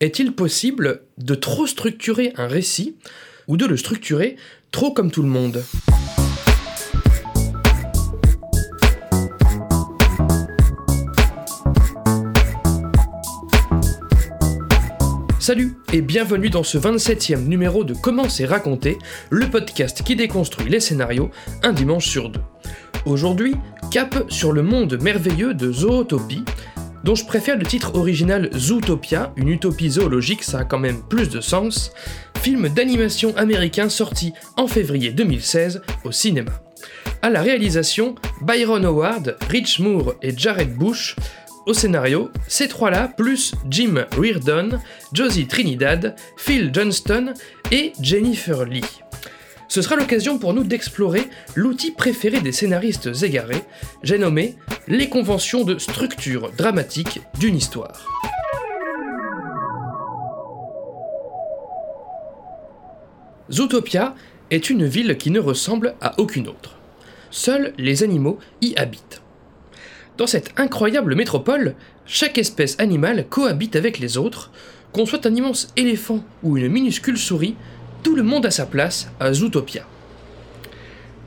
Est-il possible de trop structurer un récit ou de le structurer trop comme tout le monde? Salut et bienvenue dans ce 27e numéro de Comment c'est raconté, le podcast qui déconstruit les scénarios un dimanche sur deux. Aujourd'hui, cap sur le monde merveilleux de Zootopie, dont je préfère le titre original Zootopia, une utopie zoologique, ça a quand même plus de sens, film d'animation américain sorti en février 2016 au cinéma. À la réalisation, Byron Howard, Rich Moore et Jared Bush. Au scénario, ces trois-là, plus Jim Reardon, Josie Trinidad, Phil Johnston et Jennifer Lee. Ce sera l'occasion pour nous d'explorer l'outil préféré des scénaristes égarés, j'ai nommé les conventions de structure dramatique d'une histoire. Zootopia est une ville qui ne ressemble à aucune autre. Seuls les animaux y habitent. Dans cette incroyable métropole, chaque espèce animale cohabite avec les autres, qu'on soit un immense éléphant ou une minuscule souris, tout le monde a sa place à Zootopia.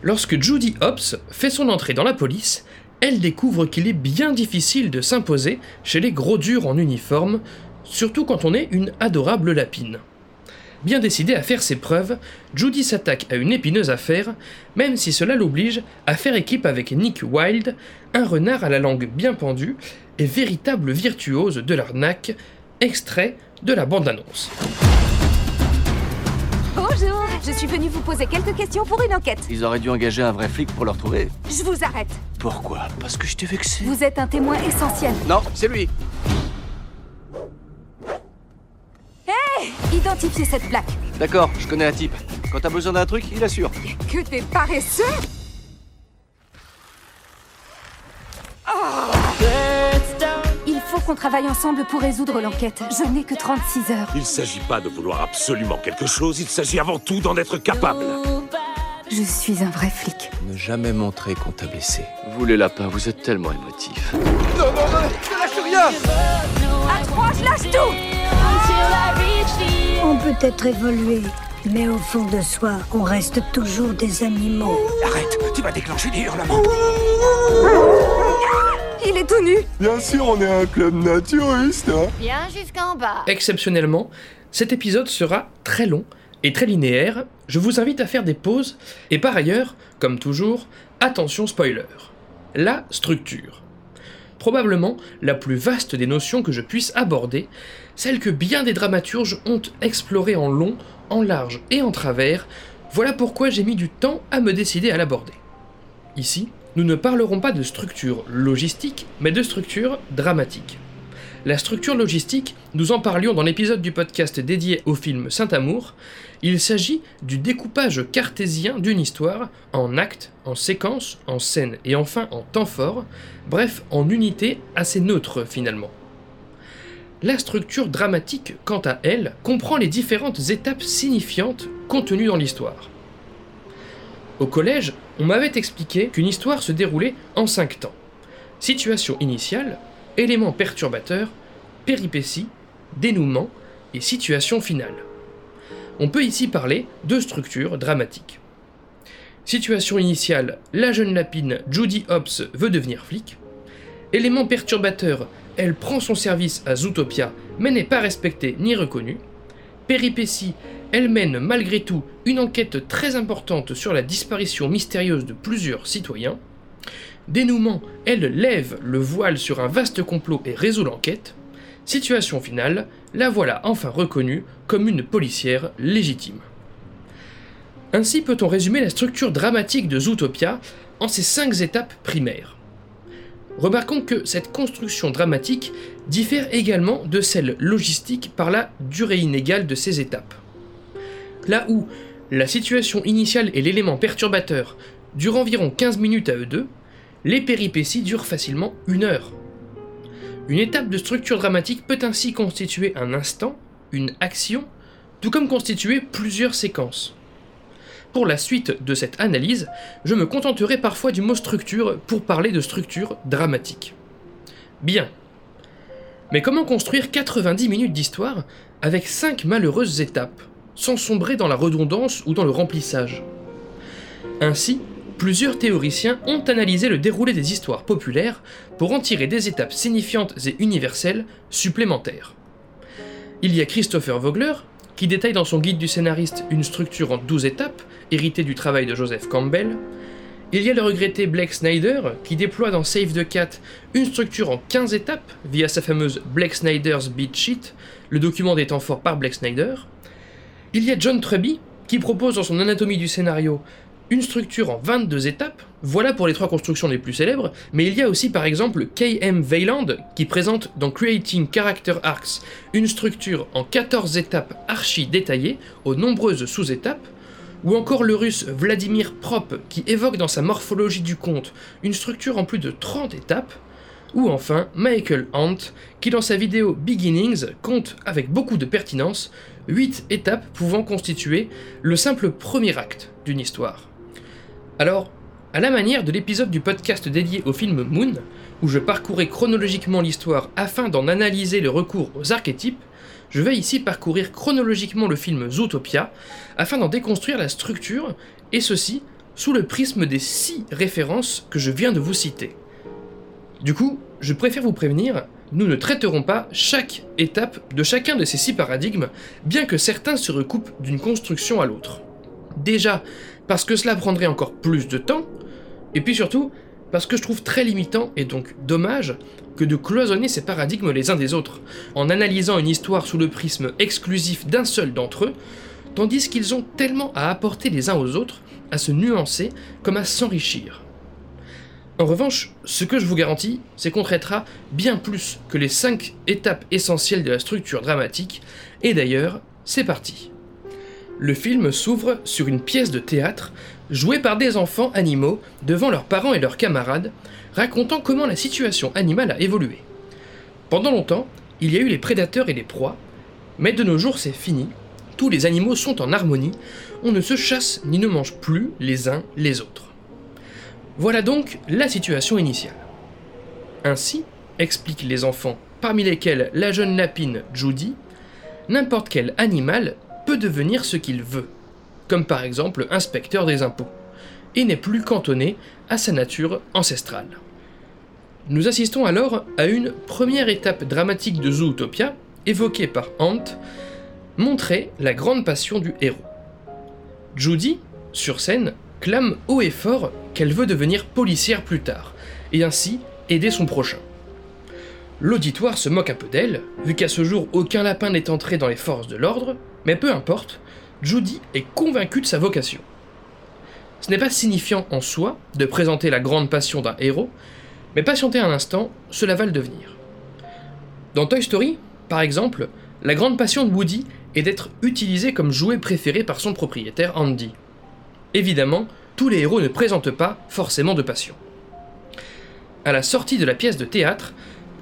Lorsque Judy Hopps fait son entrée dans la police, elle découvre qu'il est bien difficile de s'imposer chez les gros durs en uniforme, surtout quand on est une adorable lapine. Bien décidée à faire ses preuves, Judy s'attaque à une épineuse affaire, même si cela l'oblige à faire équipe avec Nick Wilde, un renard à la langue bien pendue et véritable virtuose de l'arnaque, extrait de la bande-annonce. Bonjour, je suis venue vous poser quelques questions pour une enquête. Ils auraient dû engager un vrai flic pour le retrouver. Je vous arrête. Pourquoi? Parce que je t'ai vexé. Vous êtes un témoin essentiel. Non, c'est lui. Identifiez cette plaque. D'accord, je connais un type. Quand t'as besoin d'un truc, il assure. Que t'es paresseux Il faut qu'on travaille ensemble pour résoudre l'enquête. Je n'ai que 36 heures. Il s'agit pas de vouloir absolument quelque chose, il s'agit avant tout d'en être capable. Je suis un vrai flic. Ne jamais montrer qu'on t'a blessé. Vous les lapins, vous êtes tellement émotifs. À trois, je lâche tout On peut être évolué, mais au fond de soi, on reste toujours des animaux. Arrête, tu vas déclencher des hurlements. Il est tout nu Bien sûr, on est un club naturiste. hein. Bien jusqu'en bas. Exceptionnellement, cet épisode sera très long et très linéaire, je vous invite à faire des pauses, et par ailleurs, comme toujours, attention spoiler. La structure. Probablement la plus vaste des notions que je puisse aborder, celle que bien des dramaturges ont explorée en long, en large et en travers, voilà pourquoi j'ai mis du temps à me décider à l'aborder. Ici, nous ne parlerons pas de structure logistique, mais de structure dramatique. La structure logistique, nous en parlions dans l'épisode du podcast dédié au film Saint-Amour. Il s'agit du découpage cartésien d'une histoire en actes, en séquences, en scènes et enfin en temps fort, bref, en unités assez neutres finalement. La structure dramatique, quant à elle, comprend les différentes étapes signifiantes contenues dans l'histoire. Au collège, on m'avait expliqué qu'une histoire se déroulait en cinq temps. Situation initiale, éléments perturbateurs, péripéties, dénouement et situation finale. On peut ici parler de structure dramatique. Situation initiale, la jeune lapine Judy Hopps veut devenir flic. Élément perturbateur, elle prend son service à Zootopia mais n'est pas respectée ni reconnue. Péripétie, elle mène malgré tout une enquête très importante sur la disparition mystérieuse de plusieurs citoyens. Dénouement, elle lève le voile sur un vaste complot et résout l'enquête. Situation finale, la voilà enfin reconnue comme une policière légitime. Ainsi peut-on résumer la structure dramatique de Zootopia en ces cinq étapes primaires. Remarquons que cette construction dramatique diffère également de celle logistique par la durée inégale de ces étapes. Là où la situation initiale et l'élément perturbateur durent environ 15 minutes à eux deux, les péripéties durent facilement une heure. Une étape de structure dramatique peut ainsi constituer un instant, une action, tout comme constituer plusieurs séquences. Pour la suite de cette analyse, je me contenterai parfois du mot structure pour parler de structure dramatique. Bien. Mais comment construire 90 minutes d'histoire avec 5 malheureuses étapes, sans sombrer dans la redondance ou dans le remplissage Ainsi, plusieurs théoriciens ont analysé le déroulé des histoires populaires pour en tirer des étapes signifiantes et universelles supplémentaires. Il y a Christopher Vogler, qui détaille dans son guide du scénariste une structure en 12 étapes, héritée du travail de Joseph Campbell, il y a le regretté Blake Snyder, qui déploie dans Save the Cat une structure en 15 étapes via sa fameuse Blake Snyder's Beat Sheet, le document des temps forts par Blake Snyder. Il y a John Truby, qui propose dans son anatomie du scénario une structure en 22 étapes, voilà pour les trois constructions les plus célèbres, mais il y a aussi par exemple K.M. Veiland qui présente dans Creating Character Arcs une structure en 14 étapes archi détaillées aux nombreuses sous-étapes, ou encore le russe Vladimir Prop qui évoque dans sa morphologie du conte une structure en plus de 30 étapes, ou enfin Michael Hunt qui dans sa vidéo Beginnings compte avec beaucoup de pertinence 8 étapes pouvant constituer le simple premier acte d'une histoire. Alors, à la manière de l'épisode du podcast dédié au film Moon, où je parcourais chronologiquement l'histoire afin d'en analyser le recours aux archétypes, je vais ici parcourir chronologiquement le film Zootopia afin d'en déconstruire la structure, et ceci sous le prisme des six références que je viens de vous citer. Du coup, je préfère vous prévenir, nous ne traiterons pas chaque étape de chacun de ces six paradigmes, bien que certains se recoupent d'une construction à l'autre. Déjà, parce que cela prendrait encore plus de temps, et puis surtout, parce que je trouve très limitant et donc dommage que de cloisonner ces paradigmes les uns des autres, en analysant une histoire sous le prisme exclusif d'un seul d'entre eux, tandis qu'ils ont tellement à apporter les uns aux autres, à se nuancer comme à s'enrichir. En revanche, ce que je vous garantis, c'est qu'on traitera bien plus que les 5 étapes essentielles de la structure dramatique, et d'ailleurs, c'est parti. Le film s'ouvre sur une pièce de théâtre jouée par des enfants animaux devant leurs parents et leurs camarades, racontant comment la situation animale a évolué. Pendant longtemps, il y a eu les prédateurs et les proies, mais de nos jours c'est fini, tous les animaux sont en harmonie, on ne se chasse ni ne mange plus les uns les autres. Voilà donc la situation initiale. Ainsi, expliquent les enfants, parmi lesquels la jeune lapine Judy, n'importe quel animal peut devenir ce qu'il veut, comme par exemple inspecteur des impôts, et n'est plus cantonné à sa nature ancestrale. Nous assistons alors à une première étape dramatique de Zootopia, évoquée par Hunt, montrer la grande passion du héros. Judy, sur scène, clame haut et fort qu'elle veut devenir policière plus tard, et ainsi aider son prochain. L'auditoire se moque un peu d'elle, vu qu'à ce jour aucun lapin n'est entré dans les forces de l'ordre, mais peu importe, Judy est convaincue de sa vocation. Ce n'est pas signifiant en soi de présenter la grande passion d'un héros, mais patienter un instant, cela va le devenir. Dans Toy Story, par exemple, la grande passion de Woody est d'être utilisé comme jouet préféré par son propriétaire Andy. Évidemment, tous les héros ne présentent pas forcément de passion. À la sortie de la pièce de théâtre,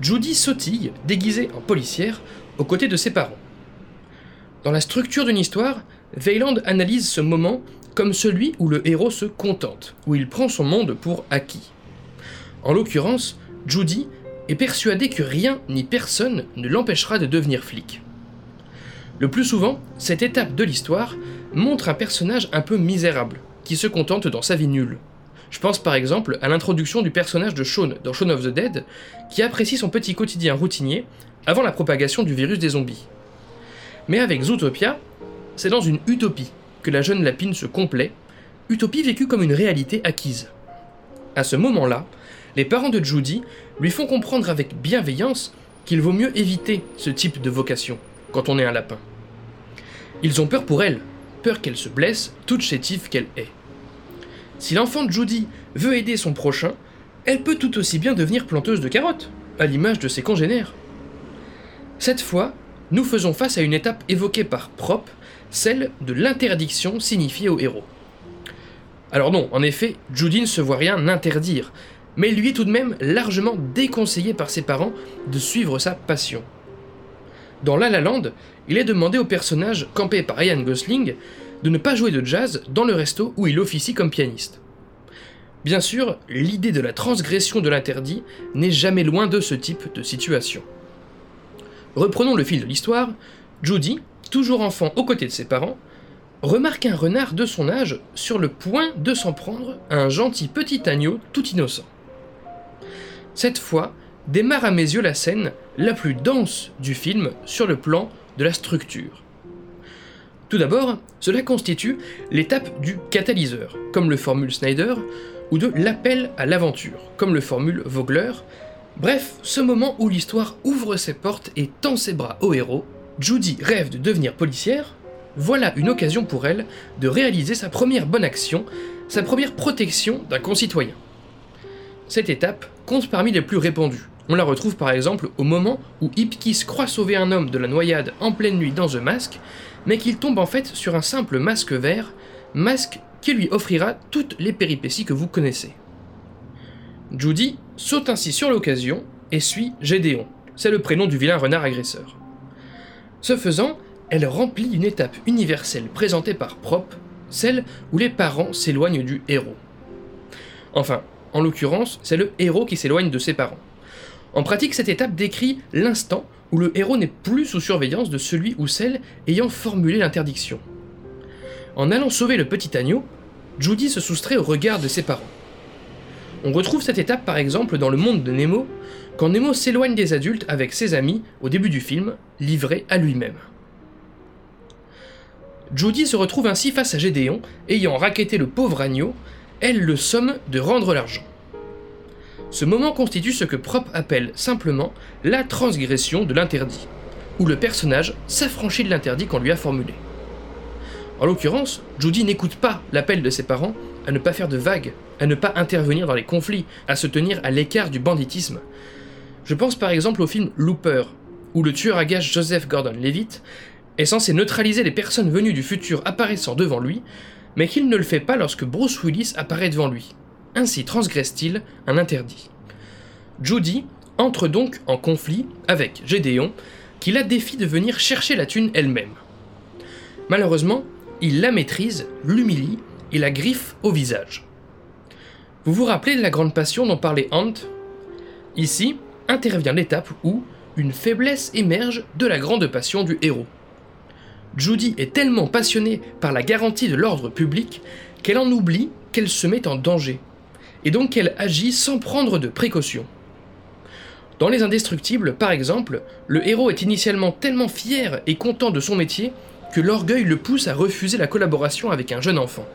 Judy sautille, déguisée en policière, aux côtés de ses parents. Dans la structure d'une histoire, Veiland analyse ce moment comme celui où le héros se contente, où il prend son monde pour acquis. En l'occurrence, Judy est persuadée que rien ni personne ne l'empêchera de devenir flic. Le plus souvent, cette étape de l'histoire montre un personnage un peu misérable, qui se contente dans sa vie nulle. Je pense par exemple à l'introduction du personnage de Shaun dans Shaun of the Dead, qui apprécie son petit quotidien routinier avant la propagation du virus des zombies. Mais avec Zootopia, c'est dans une utopie que la jeune lapine se complaît, utopie vécue comme une réalité acquise. À ce moment-là, les parents de Judy lui font comprendre avec bienveillance qu'il vaut mieux éviter ce type de vocation quand on est un lapin. Ils ont peur pour elle, peur qu'elle se blesse, toute chétive qu'elle est. Si l'enfant de Judy veut aider son prochain, elle peut tout aussi bien devenir planteuse de carottes, à l'image de ses congénères. Cette fois, nous faisons face à une étape évoquée par Prop, celle de l'interdiction signifiée au héros. Alors non, en effet, Judy ne se voit rien interdire, mais lui est tout de même largement déconseillé par ses parents de suivre sa passion. Dans La La Land, il est demandé au personnage campé par Ryan Gosling de ne pas jouer de jazz dans le resto où il officie comme pianiste. Bien sûr, l'idée de la transgression de l'interdit n'est jamais loin de ce type de situation. Reprenons le fil de l'histoire. Judy, toujours enfant aux côtés de ses parents, remarque un renard de son âge sur le point de s'en prendre à un gentil petit agneau tout innocent. Cette fois démarre à mes yeux la scène la plus dense du film sur le plan de la structure. Tout d'abord, cela constitue l'étape du catalyseur, comme le formule Snyder, ou de l'appel à l'aventure, comme le formule Vogler. Bref, ce moment où l'histoire ouvre ses portes et tend ses bras au héros, Judy rêve de devenir policière, voilà une occasion pour elle de réaliser sa première bonne action, sa première protection d'un concitoyen. Cette étape compte parmi les plus répandues. On la retrouve par exemple au moment où Ipkiss croit sauver un homme de la noyade en pleine nuit dans The Mask, mais qu'il tombe en fait sur un simple masque vert, masque qui lui offrira toutes les péripéties que vous connaissez. Judy saute ainsi sur l'occasion et suit Gédéon, c'est le prénom du vilain renard agresseur. Ce faisant, elle remplit une étape universelle présentée par Prop, celle où les parents s'éloignent du héros. Enfin, en l'occurrence, c'est le héros qui s'éloigne de ses parents. En pratique, cette étape décrit l'instant où le héros n'est plus sous surveillance de celui ou celle ayant formulé l'interdiction. En allant sauver le petit agneau, Judy se soustrait au regard de ses parents. On retrouve cette étape par exemple dans le monde de Nemo, quand Nemo s'éloigne des adultes avec ses amis au début du film, livré à lui-même. Judy se retrouve ainsi face à Gédéon, ayant raquetté le pauvre agneau, elle le somme de rendre l'argent. Ce moment constitue ce que Prop appelle simplement la transgression de l'interdit, où le personnage s'affranchit de l'interdit qu'on lui a formulé. En l'occurrence, Judy n'écoute pas l'appel de ses parents à ne pas faire de vagues, à ne pas intervenir dans les conflits, à se tenir à l'écart du banditisme. Je pense par exemple au film Looper, où le tueur à gages Joseph Gordon-Levitt est censé neutraliser les personnes venues du futur apparaissant devant lui, mais qu'il ne le fait pas lorsque Bruce Willis apparaît devant lui. Ainsi transgresse-t-il un interdit. Judy entre donc en conflit avec Gédéon, qui la défie de venir chercher la thune elle-même. Malheureusement, il la maîtrise, l'humilie et la griffe au visage. Vous vous rappelez de la grande passion dont parlait Hunt? Ici intervient l'étape où une faiblesse émerge de la grande passion du héros. Judy est tellement passionnée par la garantie de l'ordre public qu'elle en oublie qu'elle se met en danger, et donc qu'elle agit sans prendre de précautions. Dans Les Indestructibles, par exemple, le héros est initialement tellement fier et content de son métier que l'orgueil le pousse à refuser la collaboration avec un jeune enfant.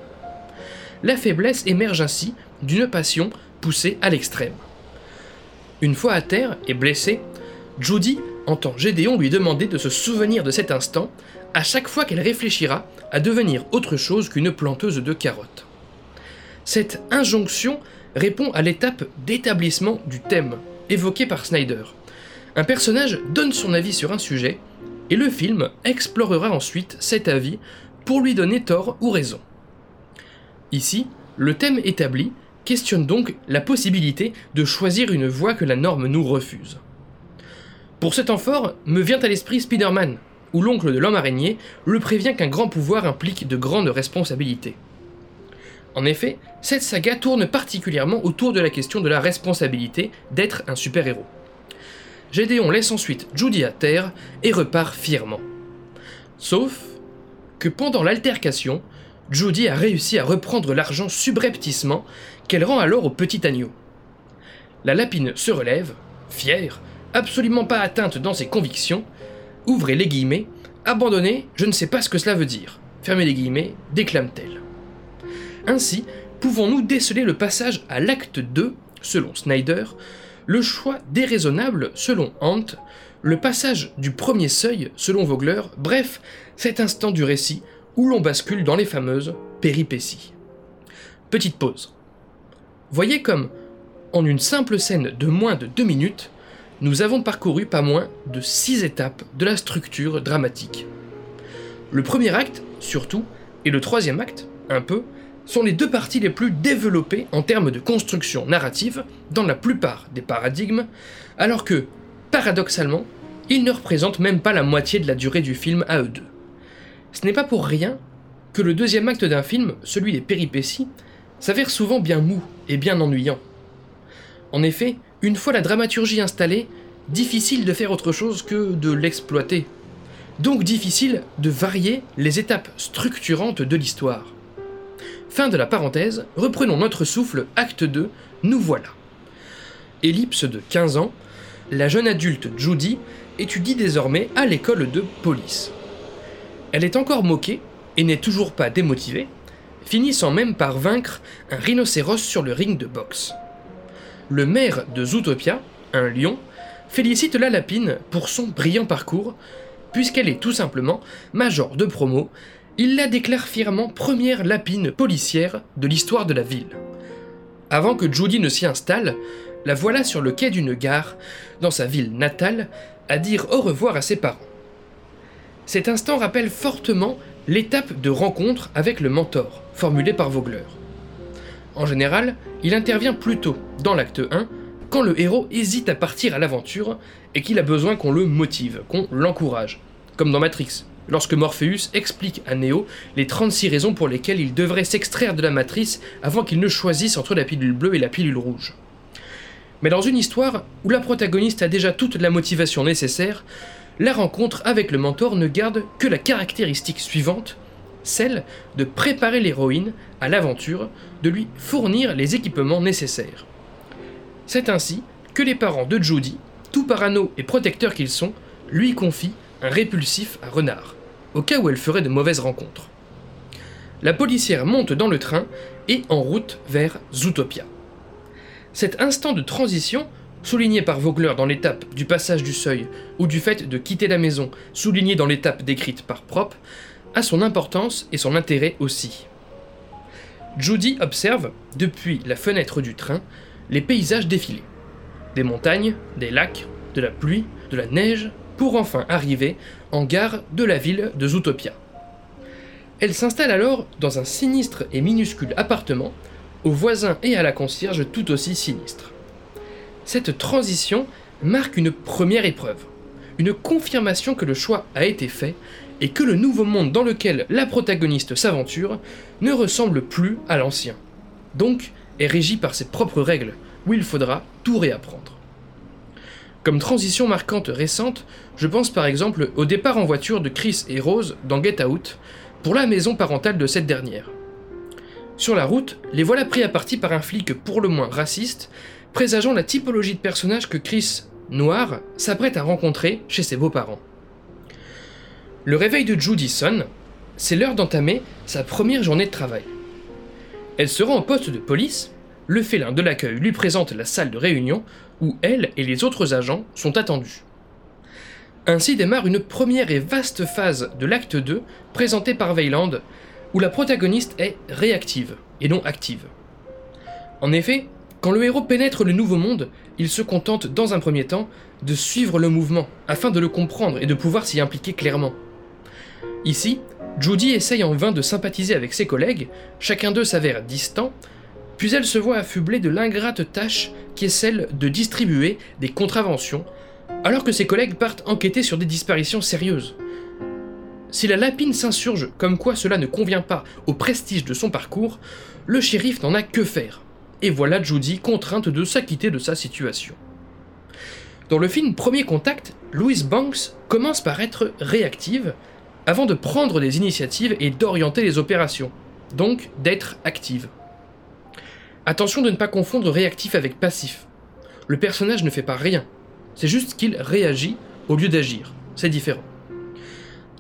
La faiblesse émerge ainsi d'une passion poussée à l'extrême. Une fois à terre et blessée, Judy entend Gédéon lui demander de se souvenir de cet instant à chaque fois qu'elle réfléchira à devenir autre chose qu'une planteuse de carottes. Cette injonction répond à l'étape d'établissement du thème, évoqué par Snyder. Un personnage donne son avis sur un sujet, et le film explorera ensuite cet avis pour lui donner tort ou raison. Ici, le thème établi questionne donc la possibilité de choisir une voie que la norme nous refuse. Pour cet fort, me vient à l'esprit Spider-Man, où l'oncle de l'homme araignée le prévient qu'un grand pouvoir implique de grandes responsabilités. En effet, cette saga tourne particulièrement autour de la question de la responsabilité d'être un super-héros. Gédéon laisse ensuite Judy à terre et repart fièrement. Sauf que pendant l'altercation, Judy a réussi à reprendre l'argent subrepticement qu'elle rend alors au petit agneau. La lapine se relève, fière, absolument pas atteinte dans ses convictions, ouvrez les guillemets, abandonner, je ne sais pas ce que cela veut dire. Fermez les guillemets, déclame-t-elle. Ainsi, pouvons-nous déceler le passage à l'acte 2, selon Snyder, le choix déraisonnable, selon Hunt, le passage du premier seuil, selon Vogler, bref, cet instant du récit où l'on bascule dans les fameuses péripéties. Petite pause. Voyez comme, en une simple scène de moins de deux minutes, nous avons parcouru pas moins de six étapes de la structure dramatique. Le premier acte, surtout, et le troisième acte, un peu, sont les deux parties les plus développées en termes de construction narrative dans la plupart des paradigmes, alors que, paradoxalement, ils ne représentent même pas la moitié de la durée du film à eux deux. Ce n'est pas pour rien que le deuxième acte d'un film, celui des péripéties, s'avère souvent bien mou et bien ennuyant. En effet, une fois la dramaturgie installée, difficile de faire autre chose que de l'exploiter. Donc difficile de varier les étapes structurantes de l'histoire. Fin de la parenthèse, reprenons notre souffle, acte 2, nous voilà. Ellipse de 15 ans, la jeune adulte Judy étudie désormais à l'école de police. Elle est encore moquée et n'est toujours pas démotivée, finissant même par vaincre un rhinocéros sur le ring de boxe. Le maire de Zootopia, un lion, félicite la lapine pour son brillant parcours, puisqu'elle est tout simplement major de promo, il la déclare fièrement première lapine policière de l'histoire de la ville. Avant que Judy ne s'y installe, la voilà sur le quai d'une gare, dans sa ville natale, à dire au revoir à ses parents. Cet instant rappelle fortement l'étape de rencontre avec le mentor, formulée par Vogler. En général, il intervient plus tôt, dans l'acte 1, quand le héros hésite à partir à l'aventure et qu'il a besoin qu'on le motive, qu'on l'encourage. Comme dans Matrix, lorsque Morpheus explique à Neo les 36 raisons pour lesquelles il devrait s'extraire de la matrice avant qu'il ne choisisse entre la pilule bleue et la pilule rouge. Mais dans une histoire où la protagoniste a déjà toute la motivation nécessaire, la rencontre avec le mentor ne garde que la caractéristique suivante, celle de préparer l'héroïne à l'aventure, de lui fournir les équipements nécessaires. C'est ainsi que les parents de Judy, tout parano et protecteurs qu'ils sont, lui confient un répulsif à renard, au cas où elle ferait de mauvaises rencontres. La policière monte dans le train et en route vers Zootopia. Cet instant de transition, souligné par Vogler dans l'étape du passage du seuil ou du fait de quitter la maison, souligné dans l'étape décrite par Prop, a son importance et son intérêt aussi. Judy observe, depuis la fenêtre du train, les paysages défiler. Des montagnes, des lacs, de la pluie, de la neige, pour enfin arriver en gare de la ville de Zootopia. Elle s'installe alors dans un sinistre et minuscule appartement, aux voisins et à la concierge tout aussi sinistre. Cette transition marque une première épreuve, une confirmation que le choix a été fait et que le nouveau monde dans lequel la protagoniste s'aventure ne ressemble plus à l'ancien. Donc est régi par ses propres règles, où il faudra tout réapprendre. Comme transition marquante récente, je pense par exemple au départ en voiture de Chris et Rose dans Get Out, pour la maison parentale de cette dernière. Sur la route, les voilà pris à partie par un flic pour le moins raciste, présageant la typologie de personnage que Chris, noir, s'apprête à rencontrer chez ses beaux-parents. Le réveil de Judy sonne, c'est l'heure d'entamer sa première journée de travail. Elle se rend au poste de police, le félin de l'accueil lui présente la salle de réunion où elle et les autres agents sont attendus. Ainsi démarre une première et vaste phase de l'acte 2 présentée par Veiland, où la protagoniste est réactive et non active. En effet, quand le héros pénètre le nouveau monde, il se contente dans un premier temps de suivre le mouvement afin de le comprendre et de pouvoir s'y impliquer clairement. Ici, Judy essaye en vain de sympathiser avec ses collègues, chacun d'eux s'avère distant, puis elle se voit affublée de l'ingrate tâche qui est celle de distribuer des contraventions, alors que ses collègues partent enquêter sur des disparitions sérieuses. Si la lapine s'insurge comme quoi cela ne convient pas au prestige de son parcours, le shérif n'en a que faire. Et voilà Judy contrainte de s'acquitter de sa situation. Dans le film Premier Contact, Louise Banks commence par être réactive, avant de prendre des initiatives et d'orienter les opérations, donc d'être active. Attention de ne pas confondre réactif avec passif. Le personnage ne fait pas rien, c'est juste qu'il réagit au lieu d'agir, c'est différent.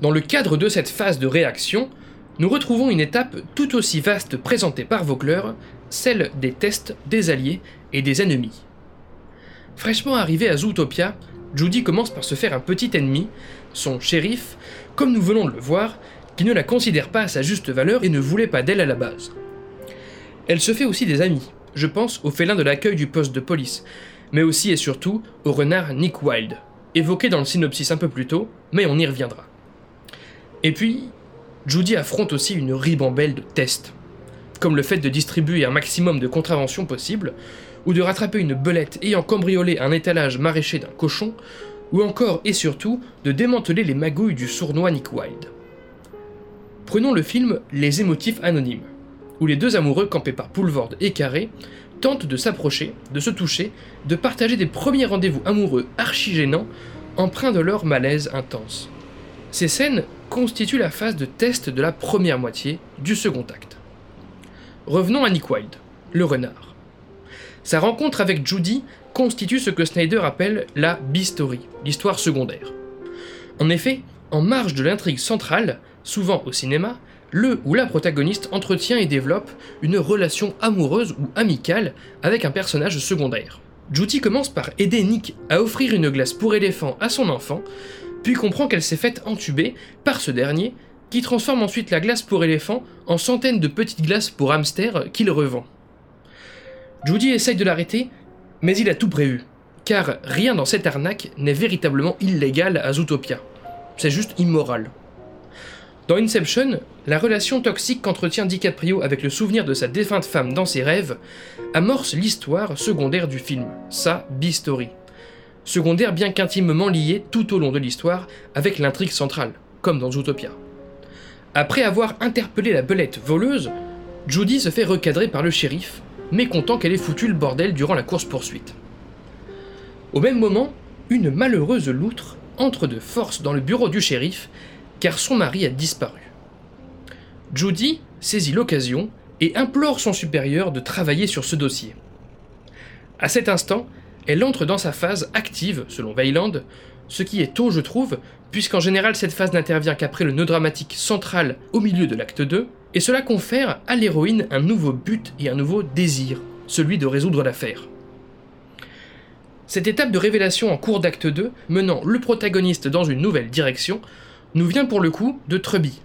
Dans le cadre de cette phase de réaction, nous retrouvons une étape tout aussi vaste présentée par Vogler, celle des tests des alliés et des ennemis. Fraîchement arrivé à Zootopia, Judy commence par se faire un petit ennemi, son shérif, comme nous venons de le voir, qui ne la considère pas à sa juste valeur et ne voulait pas d'elle à la base. Elle se fait aussi des amis, je pense au félin de l'accueil du poste de police, mais aussi et surtout au renard Nick Wilde, évoqué dans le synopsis un peu plus tôt, mais on y reviendra. Et puis, Judy affronte aussi une ribambelle de tests, comme le fait de distribuer un maximum de contraventions possibles, ou de rattraper une belette ayant cambriolé un étalage maraîcher d'un cochon, ou encore et surtout de démanteler les magouilles du sournois Nick Wilde. Prenons le film Les émotifs anonymes, où les deux amoureux campés par Poulvord et Carré tentent de s'approcher, de se toucher, de partager des premiers rendez-vous amoureux archi gênants, empreints de leur malaise intense. Ces scènes constituent la phase de test de la première moitié du second acte. Revenons à Nick Wilde, le renard. Sa rencontre avec Judy constitue ce que Snyder appelle la B-story, l'histoire secondaire. En effet, en marge de l'intrigue centrale, souvent au cinéma, le ou la protagoniste entretient et développe une relation amoureuse ou amicale avec un personnage secondaire. Judy commence par aider Nick à offrir une glace pour éléphant à son enfant, puis comprend qu'elle s'est faite entuber par ce dernier, qui transforme ensuite la glace pour éléphant en centaines de petites glaces pour hamster qu'il revend. Judy essaye de l'arrêter, mais il a tout prévu, car rien dans cette arnaque n'est véritablement illégal à Zootopia. C'est juste immoral. Dans Inception, la relation toxique qu'entretient DiCaprio avec le souvenir de sa défunte femme dans ses rêves amorce l'histoire secondaire du film, sa B-story. Secondaire bien qu'intimement liée tout au long de l'histoire avec l'intrigue centrale, comme dans Zootopia. Après avoir interpellé la belette voleuse, Judy se fait recadrer par le shérif, mécontent qu'elle ait foutu le bordel durant la course-poursuite. Au même moment, une malheureuse loutre entre de force dans le bureau du shérif, car son mari a disparu. Judy saisit l'occasion et implore son supérieur de travailler sur ce dossier. À cet instant, elle entre dans sa phase active, selon Weyland, ce qui est tôt, je trouve, puisqu'en général cette phase n'intervient qu'après le nœud dramatique central au milieu de l'acte 2, et cela confère à l'héroïne un nouveau but et un nouveau désir, celui de résoudre l'affaire. Cette étape de révélation en cours d'acte 2, menant le protagoniste dans une nouvelle direction, nous vient pour le coup de Truby.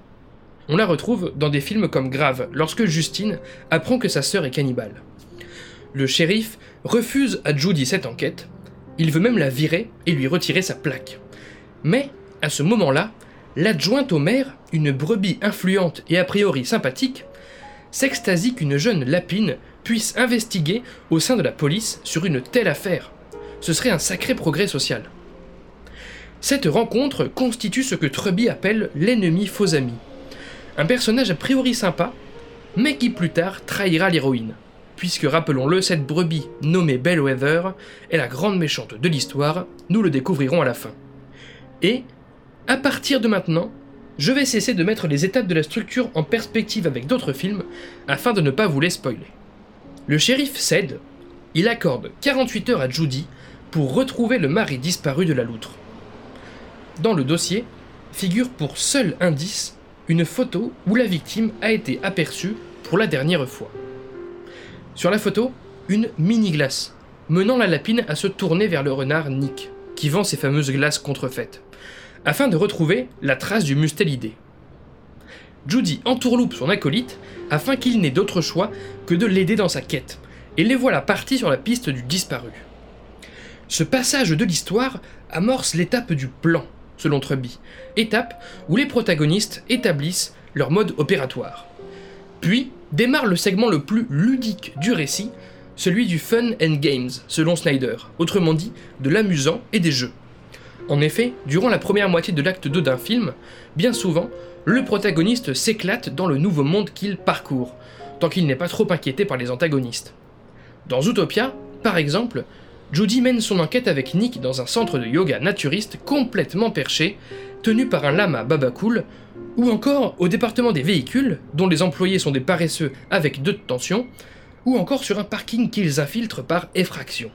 On la retrouve dans des films comme Grave, lorsque Justine apprend que sa sœur est cannibale. Le shérif refuse à Judy cette enquête, il veut même la virer et lui retirer sa plaque. Mais, à ce moment-là, l'adjointe au maire, une brebis influente et a priori sympathique, s'extasie qu'une jeune lapine puisse investiguer au sein de la police sur une telle affaire. Ce serait un sacré progrès social. Cette rencontre constitue ce que Truby appelle l'ennemi faux ami. Un personnage a priori sympa, mais qui plus tard trahira l'héroïne. Puisque, rappelons-le, cette brebis nommée Bellwether est la grande méchante de l'histoire, nous le découvrirons à la fin. Et, à partir de maintenant, je vais cesser de mettre les étapes de la structure en perspective avec d'autres films afin de ne pas vous les spoiler. Le shérif cède, il accorde 48 heures à Judy pour retrouver le mari disparu de la loutre. Dans le dossier figure pour seul indice une photo où la victime a été aperçue pour la dernière fois. Sur la photo, une mini-glace, menant la lapine à se tourner vers le renard Nick, qui vend ses fameuses glaces contrefaites, afin de retrouver la trace du mustélidé. Judy entourloupe son acolyte afin qu'il n'ait d'autre choix que de l'aider dans sa quête, et les voilà partis sur la piste du disparu. Ce passage de l'histoire amorce l'étape du plan, selon Truby, étape où les protagonistes établissent leur mode opératoire. Puis démarre le segment le plus ludique du récit, celui du fun and games, selon Snyder, autrement dit de l'amusant et des jeux. En effet, durant la première moitié de l'acte 2 d'un film, bien souvent, le protagoniste s'éclate dans le nouveau monde qu'il parcourt, tant qu'il n'est pas trop inquiété par les antagonistes. Dans Zootopia, par exemple, Judy mène son enquête avec Nick dans un centre de yoga naturiste complètement perché, tenu par un lama babacool, ou encore au département des véhicules, dont les employés sont des paresseux avec deux de tension, ou encore sur un parking qu'ils infiltrent par effraction.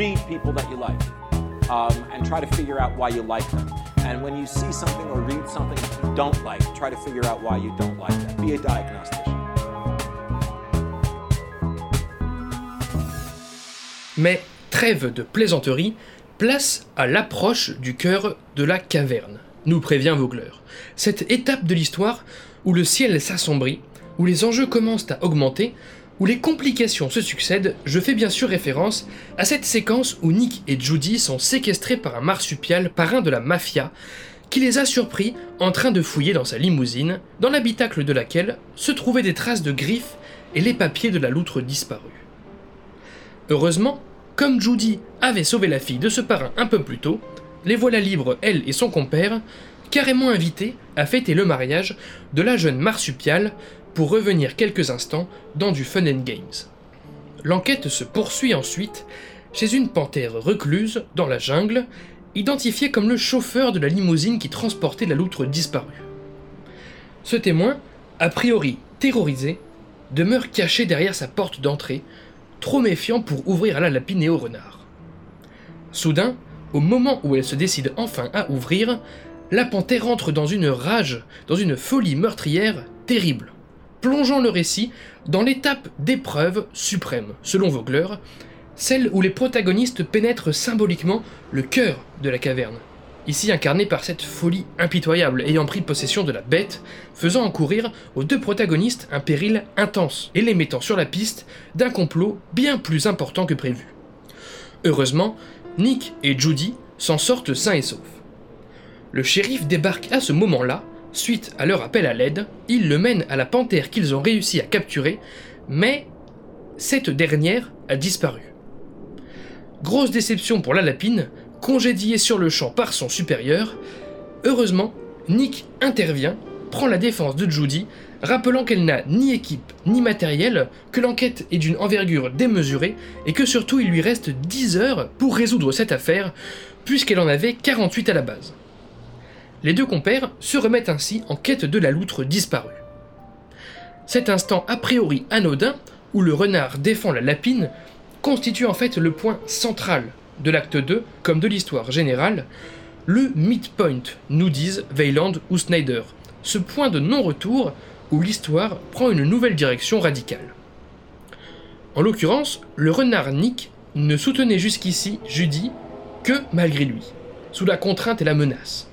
Read people that you like um, and try to figure out why you like them. And when you see something or read something that you don't like, try to figure out why you don't like that. Be a diagnostician. Mais trêve de plaisanterie, place à l'approche du cœur de la caverne, nous prévient Vogler. Cette étape de l'histoire où le ciel s'assombrit, où les enjeux commencent à augmenter, où les complications se succèdent, je fais bien sûr référence à cette séquence où Nick et Judy sont séquestrés par un marsupial parrain de la mafia, qui les a surpris en train de fouiller dans sa limousine, dans l'habitacle de laquelle se trouvaient des traces de griffes et les papiers de la loutre disparue. Heureusement, comme Judy avait sauvé la fille de ce parrain un peu plus tôt, les voilà libres, elle et son compère, carrément invité à fêter le mariage de la jeune marsupiale pour revenir quelques instants dans du Fun and Games. L'enquête se poursuit ensuite chez une panthère recluse dans la jungle, identifiée comme le chauffeur de la limousine qui transportait la loutre disparue. Ce témoin, a priori terrorisé, demeure caché derrière sa porte d'entrée, trop méfiant pour ouvrir à la lapine et au renard. Soudain, au moment où elle se décide enfin à ouvrir, la panthère entre dans une rage, dans une folie meurtrière terrible, plongeant le récit dans l'étape d'épreuve suprême, selon Vogler, celle où les protagonistes pénètrent symboliquement le cœur de la caverne, ici incarné par cette folie impitoyable ayant pris possession de la bête, faisant encourir aux deux protagonistes un péril intense et les mettant sur la piste d'un complot bien plus important que prévu. Heureusement, Nick et Judy s'en sortent sains et saufs. Le shérif débarque à ce moment-là, suite à leur appel à l'aide, il le mène à la panthère qu'ils ont réussi à capturer, mais cette dernière a disparu. Grosse déception pour la lapine, congédiée sur le champ par son supérieur. Heureusement, Nick intervient, prend la défense de Judy, rappelant qu'elle n'a ni équipe ni matériel, que l'enquête est d'une envergure démesurée et que surtout il lui reste 10 heures pour résoudre cette affaire, puisqu'elle en avait 48 à la base. Les deux compères se remettent ainsi en quête de la loutre disparue. Cet instant a priori anodin, où le renard défend la lapine, constitue en fait le point central de l'acte 2 comme de l'histoire générale, le midpoint, nous disent Weyland ou Snyder, ce point de non-retour où l'histoire prend une nouvelle direction radicale. En l'occurrence, le renard Nick ne soutenait jusqu'ici Judy que malgré lui, sous la contrainte et la menace.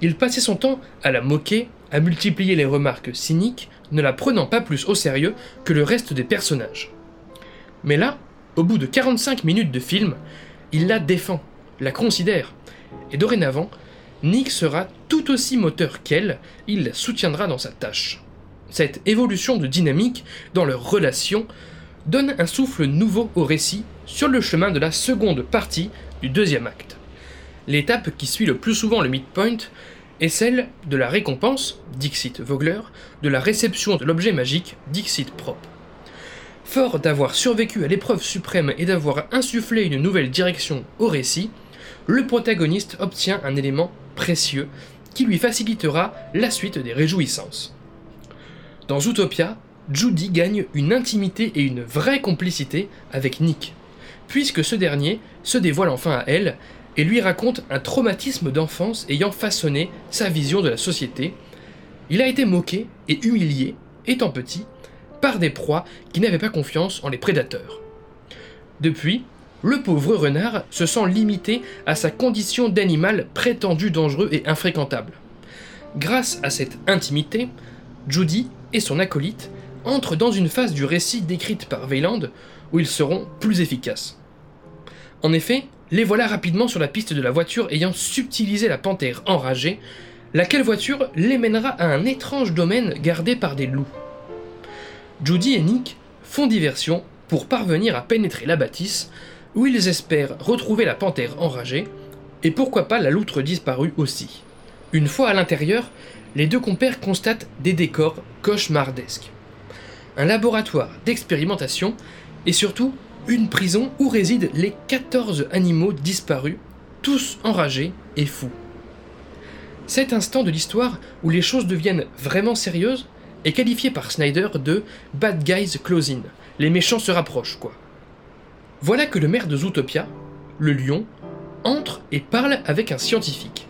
Il passait son temps à la moquer, à multiplier les remarques cyniques, ne la prenant pas plus au sérieux que le reste des personnages. Mais là, au bout de 45 minutes de film, il la défend, la considère, et dorénavant, Nick sera tout aussi moteur qu'elle, il la soutiendra dans sa tâche. Cette évolution de dynamique dans leur relation donne un souffle nouveau au récit sur le chemin de la seconde partie du deuxième acte. L'étape qui suit le plus souvent le midpoint est celle de la récompense, Dixit Vogler, de la réception de l'objet magique, Dixit Prop. Fort d'avoir survécu à l'épreuve suprême et d'avoir insufflé une nouvelle direction au récit, le protagoniste obtient un élément précieux qui lui facilitera la suite des réjouissances. Dans Zootopia, Judy gagne une intimité et une vraie complicité avec Nick, puisque ce dernier se dévoile enfin à elle et lui raconte un traumatisme d'enfance ayant façonné sa vision de la société. Il a été moqué et humilié, étant petit, par des proies qui n'avaient pas confiance en les prédateurs. Depuis, le pauvre renard se sent limité à sa condition d'animal prétendu dangereux et infréquentable. Grâce à cette intimité, Judy et son acolyte entrent dans une phase du récit décrite par Weyland où ils seront plus efficaces. En effet, les voilà rapidement sur la piste de la voiture ayant subtilisé la panthère enragée, laquelle voiture les mènera à un étrange domaine gardé par des loups. Judy et Nick font diversion pour parvenir à pénétrer la bâtisse, où ils espèrent retrouver la panthère enragée, et pourquoi pas la loutre disparue aussi. Une fois à l'intérieur, les deux compères constatent des décors cauchemardesques. Un laboratoire d'expérimentation, et surtout une prison où résident les 14 animaux disparus, tous enragés et fous. Cet instant de l'histoire où les choses deviennent vraiment sérieuses est qualifié par Snyder de Bad Guys Closing. Les méchants se rapprochent, quoi. Voilà que le maire de Zootopia, le lion, entre et parle avec un scientifique.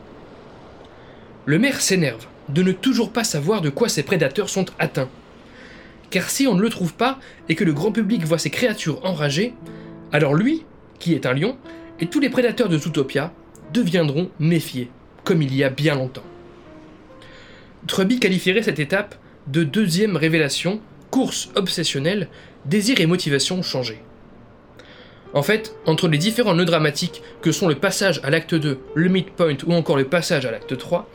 Le maire s'énerve de ne toujours pas savoir de quoi ses prédateurs sont atteints. Car si on ne le trouve pas et que le grand public voit ces créatures enragées, alors lui, qui est un lion, et tous les prédateurs de Zootopia deviendront méfiés, comme il y a bien longtemps. Truby qualifierait cette étape de deuxième révélation, course obsessionnelle, désir et motivation changés. En fait, entre les différents nœuds dramatiques que sont le passage à l'acte 2, le midpoint ou encore le passage à l'acte 3,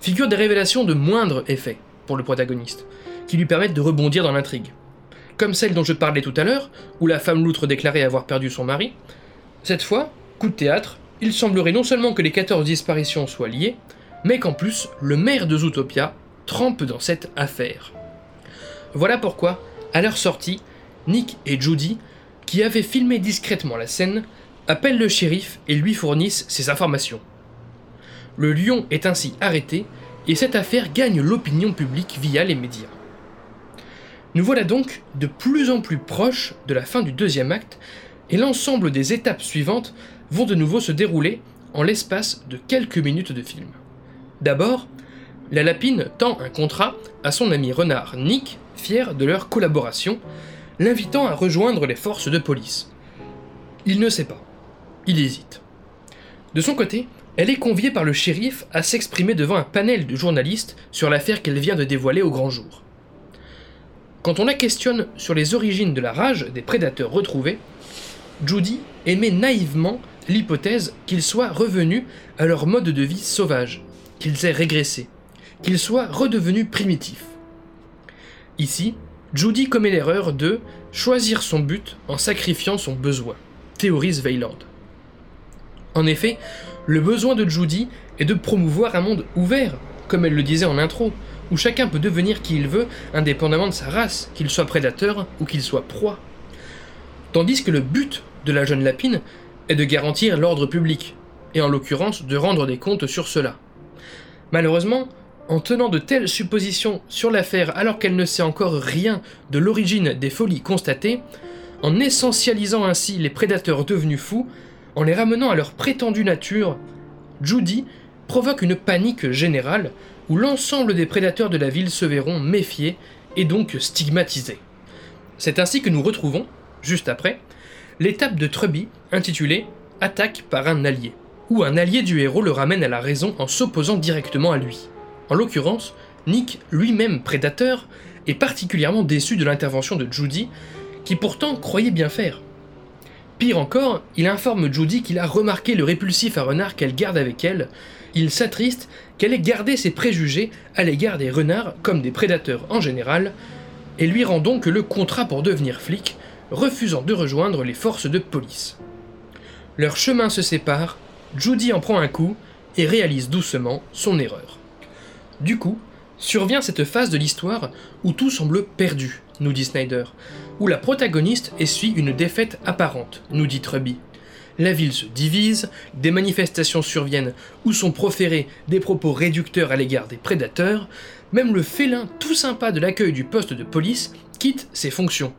figurent des révélations de moindre effet pour le protagoniste, qui lui permettent de rebondir dans l'intrigue. Comme celle dont je parlais tout à l'heure, où la femme loutre déclarait avoir perdu son mari. Cette fois, coup de théâtre, il semblerait non seulement que les 14 disparitions soient liées, mais qu'en plus, le maire de Zootopia trempe dans cette affaire. Voilà pourquoi, à leur sortie, Nick et Judy, qui avaient filmé discrètement la scène, appellent le shérif et lui fournissent ces informations. Le lion est ainsi arrêté et cette affaire gagne l'opinion publique via les médias. Nous voilà donc de plus en plus proches de la fin du deuxième acte et l'ensemble des étapes suivantes vont de nouveau se dérouler en l'espace de quelques minutes de film. D'abord, la lapine tend un contrat à son ami renard Nick, fier de leur collaboration, l'invitant à rejoindre les forces de police. Il ne sait pas. Il hésite. De son côté, elle est conviée par le shérif à s'exprimer devant un panel de journalistes sur l'affaire qu'elle vient de dévoiler au grand jour. Quand on la questionne sur les origines de la rage des prédateurs retrouvés, Judy émet naïvement l'hypothèse qu'ils soient revenus à leur mode de vie sauvage, qu'ils aient régressé, qu'ils soient redevenus primitifs. Ici, Judy commet l'erreur de choisir son but en sacrifiant son besoin, théorise Veiland. En effet, le besoin de Judy est de promouvoir un monde ouvert, comme elle le disait en intro, où chacun peut devenir qui il veut, indépendamment de sa race, qu'il soit prédateur ou qu'il soit proie. Tandis que le but de la jeune lapine est de garantir l'ordre public, et en l'occurrence de rendre des comptes sur cela. Malheureusement, en tenant de telles suppositions sur l'affaire alors qu'elle ne sait encore rien de l'origine des folies constatées, en essentialisant ainsi les prédateurs devenus fous, en les ramenant à leur prétendue nature, Judy provoque une panique générale où l'ensemble des prédateurs de la ville se verront méfiés et donc stigmatisés. C'est ainsi que nous retrouvons, juste après, l'étape de Truby intitulée Attaque par un allié, où un allié du héros le ramène à la raison en s'opposant directement à lui. En l'occurrence, Nick, lui-même prédateur, est particulièrement déçu de l'intervention de Judy, qui pourtant croyait bien faire. Pire encore, il informe Judy qu'il a remarqué le répulsif à renard qu'elle garde avec elle. Il s'attriste qu'elle ait gardé ses préjugés à l'égard des renards comme des prédateurs en général, et lui rend donc le contrat pour devenir flic, refusant de rejoindre les forces de police. Leurs chemins se séparent, Judy en prend un coup et réalise doucement son erreur. Du coup, survient cette phase de l'histoire où tout semble perdu, nous dit Snyder, où la protagoniste essuie une défaite apparente, nous dit Truby. La ville se divise, des manifestations surviennent où sont proférés des propos réducteurs à l'égard des prédateurs, même le félin tout sympa de l'accueil du poste de police quitte ses fonctions,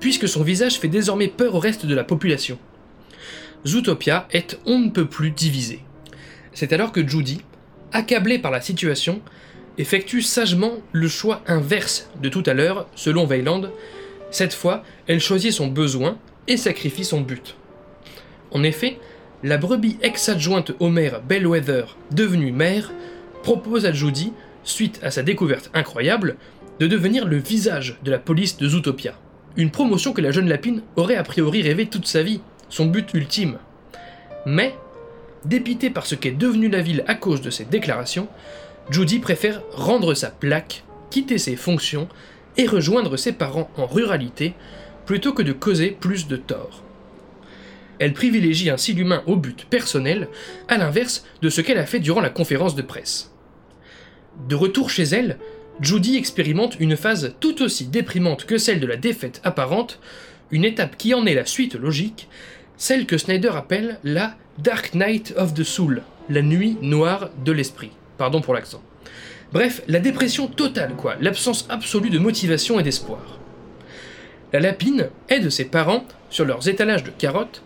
puisque son visage fait désormais peur au reste de la population. Zootopia est on ne peut plus divisé. C'est alors que Judy, accablée par la situation, effectue sagement le choix inverse de tout à l'heure, selon Veiland. Cette fois, elle choisit son besoin et sacrifie son but. En effet, la brebis ex-adjointe au maire Bellwether, devenue mère, propose à Judy, suite à sa découverte incroyable, de devenir le visage de la police de Zootopia. Une promotion que la jeune lapine aurait a priori rêvé toute sa vie, son but ultime. Mais, dépitée par ce qu'est devenue la ville à cause de ses déclarations, Judy préfère rendre sa plaque, quitter ses fonctions et rejoindre ses parents en ruralité plutôt que de causer plus de tort. Elle privilégie ainsi l'humain au but personnel, à l'inverse de ce qu'elle a fait durant la conférence de presse. De retour chez elle, Judy expérimente une phase tout aussi déprimante que celle de la défaite apparente, une étape qui en est la suite logique, celle que Snyder appelle la Dark Night of the Soul, la nuit noire de l'esprit. Pardon pour l'accent. Bref, la dépression totale, quoi, l'absence absolue de motivation et d'espoir. La lapine aide ses parents sur leurs étalages de carottes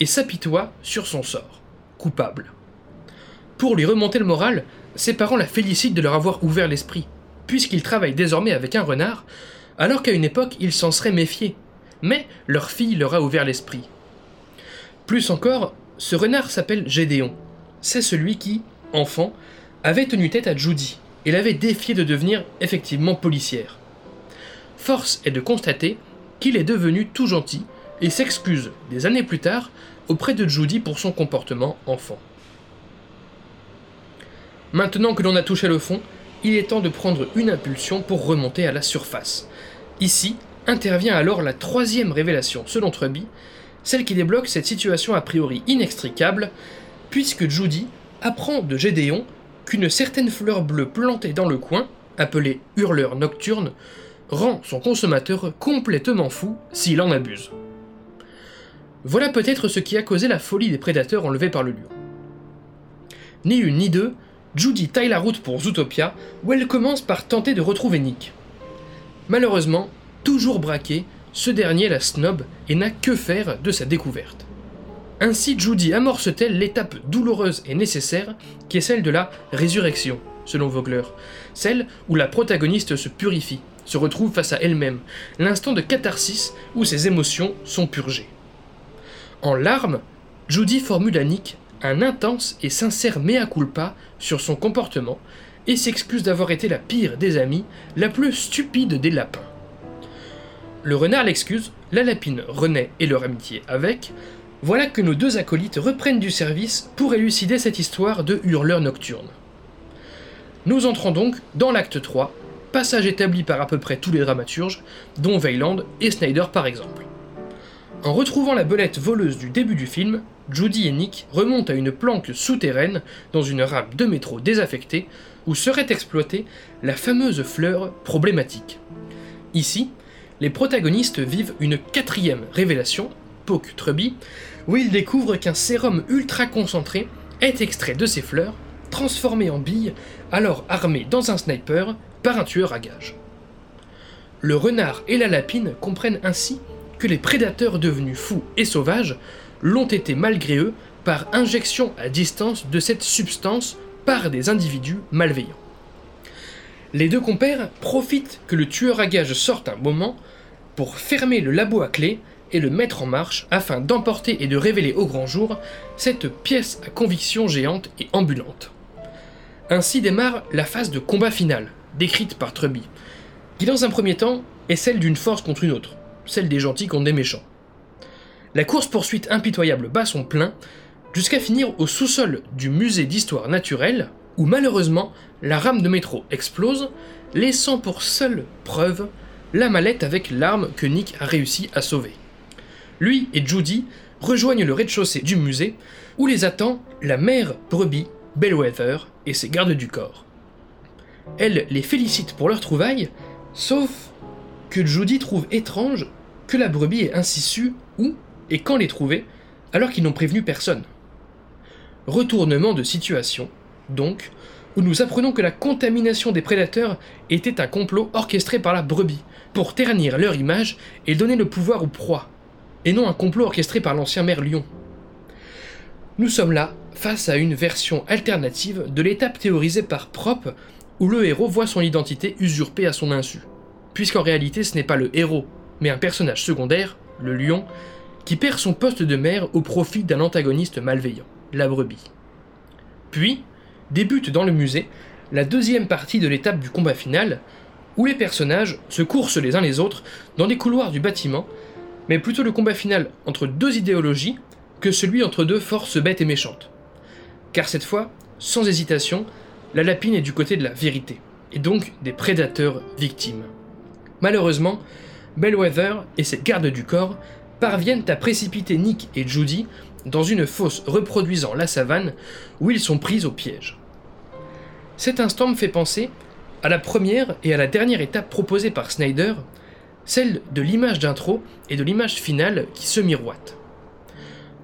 et s'apitoie sur son sort, coupable. Pour lui remonter le moral, ses parents la félicitent de leur avoir ouvert l'esprit, puisqu'ils travaillent désormais avec un renard, alors qu'à une époque ils s'en seraient méfiés. Mais leur fille leur a ouvert l'esprit. Plus encore, ce renard s'appelle Gédéon. C'est celui qui, enfant, avait tenu tête à Judy et l'avait défié de devenir effectivement policière. Force est de constater qu'il est devenu tout gentil et s'excuse des années plus tard auprès de Judy pour son comportement enfant. Maintenant que l'on a touché le fond, il est temps de prendre une impulsion pour remonter à la surface. Ici intervient alors la troisième révélation, selon Truby, celle qui débloque cette situation a priori inextricable, puisque Judy apprend de Gédéon qu'une certaine fleur bleue plantée dans le coin, appelée hurleur nocturne, rend son consommateur complètement fou s'il en abuse. Voilà peut-être ce qui a causé la folie des prédateurs enlevés par le lion. Ni une ni deux, Judy taille la route pour Zootopia, où elle commence par tenter de retrouver Nick. Malheureusement, toujours braqué, ce dernier la snob et n'a que faire de sa découverte. Ainsi, Judy amorce-t-elle l'étape douloureuse et nécessaire qui est celle de la résurrection, selon Vogler, celle où la protagoniste se purifie, se retrouve face à elle-même, l'instant de catharsis où ses émotions sont purgées. En larmes, Judy formule à Nick un intense et sincère mea culpa sur son comportement et s'excuse d'avoir été la pire des amies, la plus stupide des lapins. Le renard l'excuse, la lapine renaît et leur amitié avec. Voilà que nos deux acolytes reprennent du service pour élucider cette histoire de hurleur nocturne. Nous entrons donc dans l'acte 3, passage établi par à peu près tous les dramaturges, dont Weyland et Snyder par exemple. En retrouvant la belette voleuse du début du film, Judy et Nick remontent à une planque souterraine dans une rame de métro désaffectée où serait exploitée la fameuse fleur problématique. Ici, les protagonistes vivent une quatrième révélation, Poke Truby, où ils découvrent qu'un sérum ultra concentré est extrait de ces fleurs, transformé en billes, alors armé dans un sniper par un tueur à gages. Le renard et la lapine comprennent ainsi les prédateurs devenus fous et sauvages l'ont été malgré eux par injection à distance de cette substance par des individus malveillants. Les deux compères profitent que le tueur à gages sorte un moment pour fermer le labo à clé et le mettre en marche afin d'emporter et de révéler au grand jour cette pièce à conviction géante et ambulante. Ainsi démarre la phase de combat final, décrite par Truby, qui dans un premier temps est celle d'une force contre une autre, celle des gentils contre des méchants. La course-poursuite impitoyable bat son plein, jusqu'à finir au sous-sol du musée d'histoire naturelle, où malheureusement la rame de métro explose, laissant pour seule preuve la mallette avec l'arme que Nick a réussi à sauver. Lui et Judy rejoignent le rez-de-chaussée du musée, où les attend la mère brebis, Bellwether, et ses gardes du corps. Elle les félicite pour leur trouvaille, sauf que Judy trouve étrange que la brebis ait ainsi su où et quand les trouver, alors qu'ils n'ont prévenu personne. Retournement de situation, donc, où nous apprenons que la contamination des prédateurs était un complot orchestré par la brebis, pour ternir leur image et donner le pouvoir aux proies, et non un complot orchestré par l'ancien maire Lion. Nous sommes là face à une version alternative de l'étape théorisée par Prop, où le héros voit son identité usurpée à son insu, puisqu'en réalité ce n'est pas le héros, mais un personnage secondaire, le lion, qui perd son poste de maire au profit d'un antagoniste malveillant, la brebis. Puis, débute dans le musée la deuxième partie de l'étape du combat final, où les personnages se coursent les uns les autres dans des couloirs du bâtiment, mais plutôt le combat final entre deux idéologies que celui entre deux forces bêtes et méchantes. Car cette fois, sans hésitation, la lapine est du côté de la vérité, et donc des prédateurs victimes. Malheureusement, Bellwether et ses gardes du corps parviennent à précipiter Nick et Judy dans une fosse reproduisant la savane où ils sont pris au piège. Cet instant me fait penser à la première et à la dernière étape proposée par Snyder, celle de l'image d'intro et de l'image finale qui se miroitent.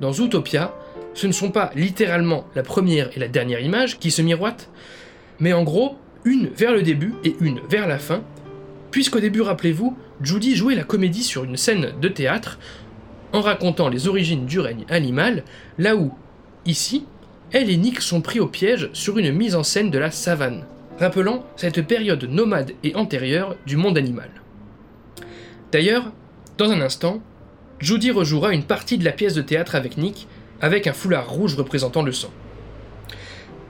Dans Zootopia, ce ne sont pas littéralement la première et la dernière image qui se miroitent, mais en gros, une vers le début et une vers la fin, puisqu'au début, rappelez-vous, Judy jouait la comédie sur une scène de théâtre en racontant les origines du règne animal, là où, ici, elle et Nick sont pris au piège sur une mise en scène de la savane, rappelant cette période nomade et antérieure du monde animal. D'ailleurs, dans un instant, Judy rejouera une partie de la pièce de théâtre avec Nick, avec un foulard rouge représentant le sang.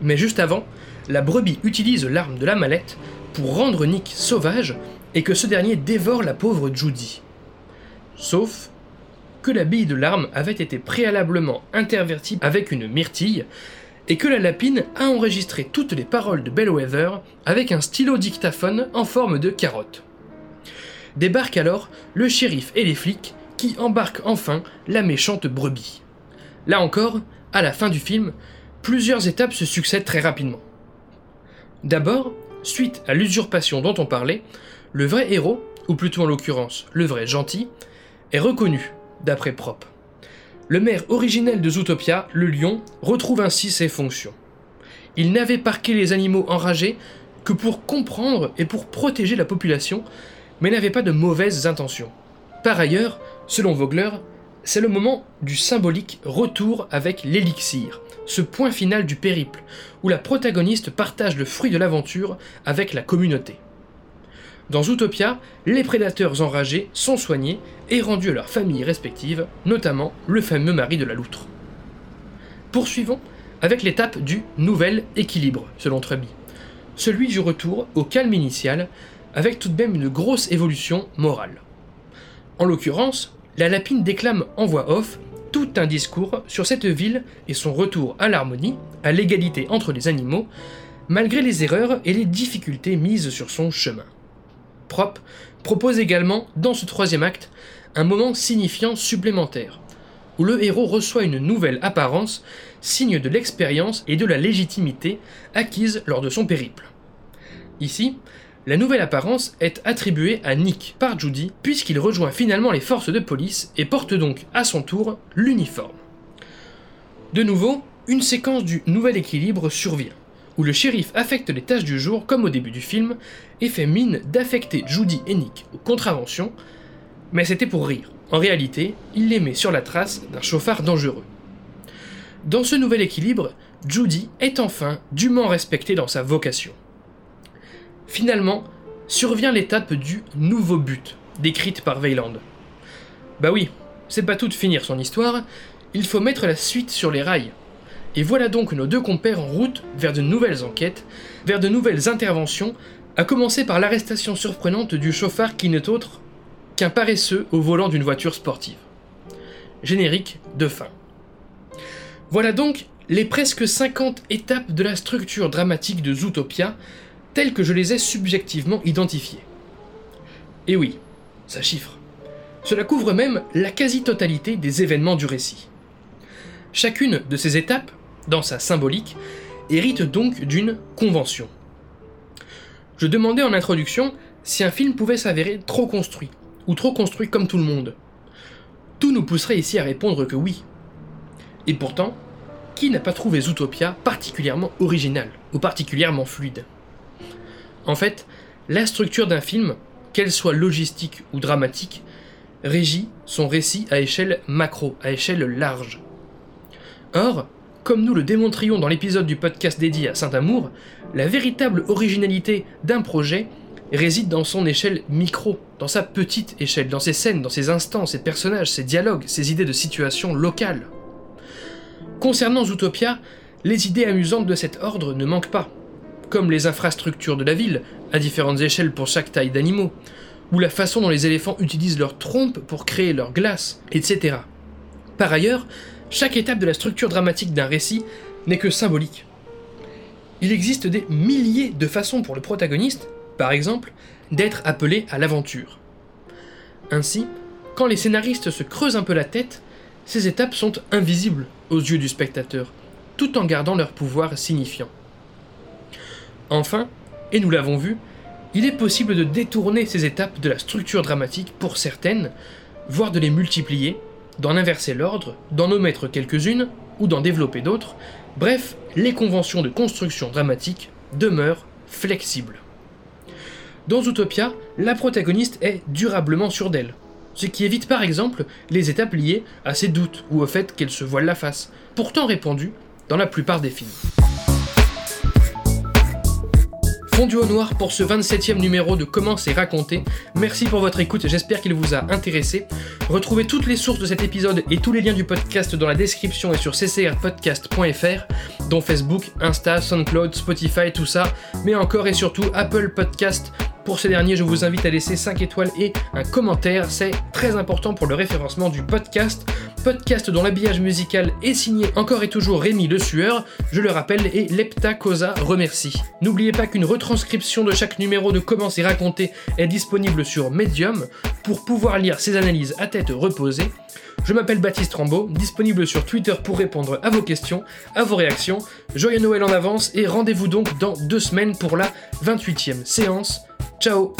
Mais juste avant, la brebis utilise l'arme de la mallette pour rendre Nick sauvage et que ce dernier dévore la pauvre Judy. Sauf que la bille de l'arme avait été préalablement intervertie avec une myrtille, et que la lapine a enregistré toutes les paroles de Bellwether avec un stylo dictaphone en forme de carotte. Débarquent alors le shérif et les flics qui embarquent enfin la méchante brebis. Là encore, à la fin du film, plusieurs étapes se succèdent très rapidement. D'abord, suite à l'usurpation dont on parlait, le vrai héros, ou plutôt en l'occurrence le vrai gentil, est reconnu, d'après Prop. Le maire originel de Zootopia, le lion, retrouve ainsi ses fonctions. Il n'avait parqué les animaux enragés que pour comprendre et pour protéger la population, mais n'avait pas de mauvaises intentions. Par ailleurs, selon Vogler, c'est le moment du symbolique retour avec l'élixir, ce point final du périple, où la protagoniste partage le fruit de l'aventure avec la communauté. Dans Zootopia, les prédateurs enragés sont soignés et rendus à leurs familles respectives, notamment le fameux mari de la loutre. Poursuivons avec l'étape du nouvel équilibre, selon Truby. Celui du retour au calme initial, avec tout de même une grosse évolution morale. En l'occurrence, la lapine déclame en voix off tout un discours sur cette ville et son retour à l'harmonie, à l'égalité entre les animaux, malgré les erreurs et les difficultés mises sur son chemin. Prop propose également, dans ce troisième acte, un moment signifiant supplémentaire, où le héros reçoit une nouvelle apparence, signe de l'expérience et de la légitimité acquise lors de son périple. Ici, la nouvelle apparence est attribuée à Nick par Judy, puisqu'il rejoint finalement les forces de police et porte donc à son tour l'uniforme. De nouveau, une séquence du nouvel équilibre survient, où le shérif affecte les tâches du jour comme au début du film, et fait mine d'affecter Judy et Nick aux contraventions, mais c'était pour rire. En réalité, il les met sur la trace d'un chauffard dangereux. Dans ce nouvel équilibre, Judy est enfin dûment respectée dans sa vocation. Finalement, survient l'étape du nouveau but, décrite par Weyland. Bah oui, c'est pas tout de finir son histoire, il faut mettre la suite sur les rails. Et voilà donc nos deux compères en route vers de nouvelles enquêtes, vers de nouvelles interventions, à commencer par l'arrestation surprenante du chauffard qui n'est autre qu'un paresseux au volant d'une voiture sportive. Générique de fin. Voilà donc les presque 50 étapes de la structure dramatique de Zootopia, tels que je les ai subjectivement identifiés. Et oui, ça chiffre. Cela couvre même la quasi-totalité des événements du récit. Chacune de ces étapes, dans sa symbolique, hérite donc d'une convention. Je demandais en introduction si un film pouvait s'avérer trop construit, ou trop construit comme tout le monde. Tout nous pousserait ici à répondre que oui. Et pourtant, qui n'a pas trouvé Zootopia particulièrement original, ou particulièrement fluide? En fait, la structure d'un film, qu'elle soit logistique ou dramatique, régit son récit à échelle macro, à échelle large. Or, comme nous le démontrions dans l'épisode du podcast dédié à Saint-Amour, la véritable originalité d'un projet réside dans son échelle micro, dans sa petite échelle, dans ses scènes, dans ses instants, ses personnages, ses dialogues, ses idées de situation locale. Concernant Zootopia, les idées amusantes de cet ordre ne manquent pas comme les infrastructures de la ville, à différentes échelles pour chaque taille d'animaux, ou la façon dont les éléphants utilisent leurs trompes pour créer leur glace, etc. Par ailleurs, chaque étape de la structure dramatique d'un récit n'est que symbolique. Il existe des milliers de façons pour le protagoniste, par exemple, d'être appelé à l'aventure. Ainsi, quand les scénaristes se creusent un peu la tête, ces étapes sont invisibles aux yeux du spectateur, tout en gardant leur pouvoir signifiant. Enfin, et nous l'avons vu, il est possible de détourner ces étapes de la structure dramatique pour certaines, voire de les multiplier, d'en inverser l'ordre, d'en omettre quelques-unes, ou d'en développer d'autres, bref, les conventions de construction dramatique demeurent flexibles. Dans Utopia, la protagoniste est durablement sûre d'elle, ce qui évite par exemple les étapes liées à ses doutes ou au fait qu'elle se voile la face, pourtant répandues dans la plupart des films fondu au noir pour ce 27e numéro de Comment c'est raconté. Merci pour votre écoute, j'espère qu'il vous a intéressé. Retrouvez toutes les sources de cet épisode et tous les liens du podcast dans la description et sur ccrpodcast.fr, dont Facebook, Insta, SoundCloud, Spotify, tout ça, mais encore et surtout Apple Podcast pour ce dernier, je vous invite à laisser 5 étoiles et un commentaire, c'est très important pour le référencement du podcast. Podcast dont l'habillage musical est signé encore et toujours Rémi Le Sueur, je le rappelle, et Lepta Cosa remercie. N'oubliez pas qu'une retranscription de chaque numéro de Comment c'est raconté est disponible sur Medium pour pouvoir lire ces analyses à tête reposée. Je m'appelle Baptiste Rambaud, disponible sur Twitter pour répondre à vos questions, à vos réactions. Joyeux Noël en avance et rendez-vous donc dans deux semaines pour la 28e séance. Ciao